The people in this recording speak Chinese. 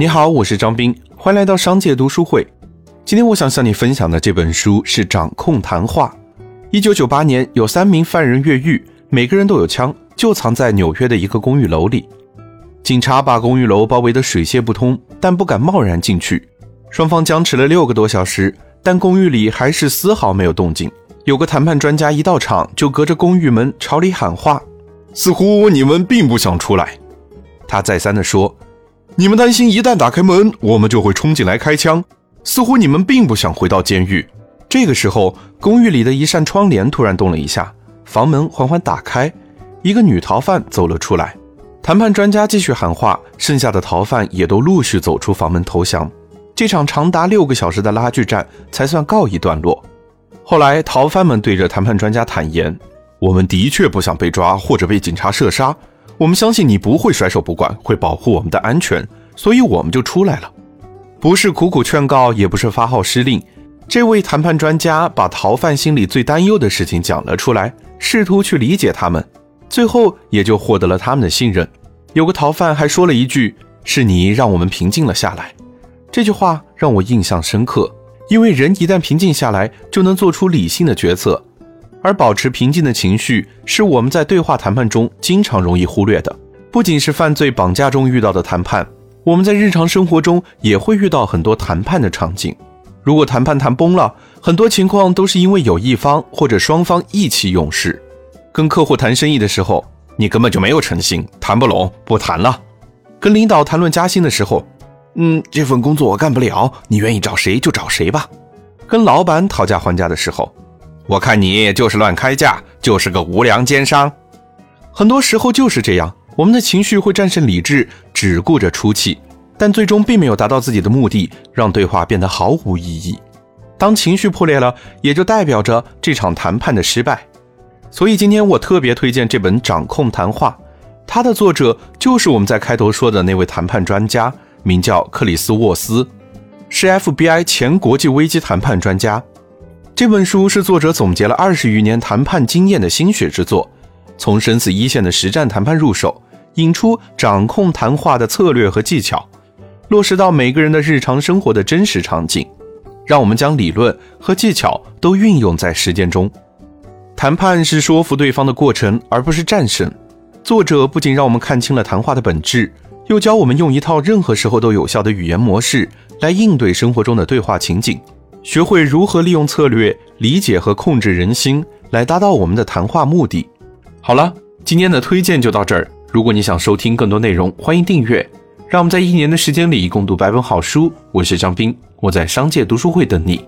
你好，我是张斌，欢迎来到商界读书会。今天我想向你分享的这本书是《掌控谈话》。一九九八年，有三名犯人越狱，每个人都有枪，就藏在纽约的一个公寓楼里。警察把公寓楼包围得水泄不通，但不敢贸然进去。双方僵持了六个多小时，但公寓里还是丝毫没有动静。有个谈判专家一到场，就隔着公寓门朝里喊话，似乎你们并不想出来。他再三地说。你们担心一旦打开门，我们就会冲进来开枪。似乎你们并不想回到监狱。这个时候，公寓里的一扇窗帘突然动了一下，房门缓缓打开，一个女逃犯走了出来。谈判专家继续喊话，剩下的逃犯也都陆续走出房门投降。这场长达六个小时的拉锯战才算告一段落。后来，逃犯们对着谈判专家坦言：“我们的确不想被抓或者被警察射杀。”我们相信你不会甩手不管，会保护我们的安全，所以我们就出来了。不是苦苦劝告，也不是发号施令。这位谈判专家把逃犯心里最担忧的事情讲了出来，试图去理解他们，最后也就获得了他们的信任。有个逃犯还说了一句：“是你让我们平静了下来。”这句话让我印象深刻，因为人一旦平静下来，就能做出理性的决策。而保持平静的情绪是我们在对话谈判中经常容易忽略的。不仅是犯罪绑架中遇到的谈判，我们在日常生活中也会遇到很多谈判的场景。如果谈判谈崩了，很多情况都是因为有一方或者双方意气用事。跟客户谈生意的时候，你根本就没有诚信，谈不拢，不谈了。跟领导谈论加薪的时候，嗯，这份工作我干不了，你愿意找谁就找谁吧。跟老板讨价还价的时候。我看你就是乱开价，就是个无良奸商。很多时候就是这样，我们的情绪会战胜理智，只顾着出气，但最终并没有达到自己的目的，让对话变得毫无意义。当情绪破裂了，也就代表着这场谈判的失败。所以今天我特别推荐这本《掌控谈话》，它的作者就是我们在开头说的那位谈判专家，名叫克里斯沃斯，是 FBI 前国际危机谈判专家。这本书是作者总结了二十余年谈判经验的心血之作，从生死一线的实战谈判入手，引出掌控谈话的策略和技巧，落实到每个人的日常生活的真实场景，让我们将理论和技巧都运用在实践中。谈判是说服对方的过程，而不是战胜。作者不仅让我们看清了谈话的本质，又教我们用一套任何时候都有效的语言模式来应对生活中的对话情景。学会如何利用策略理解和控制人心，来达到我们的谈话目的。好了，今天的推荐就到这儿。如果你想收听更多内容，欢迎订阅。让我们在一年的时间里共读百本好书。我是张斌，我在商界读书会等你。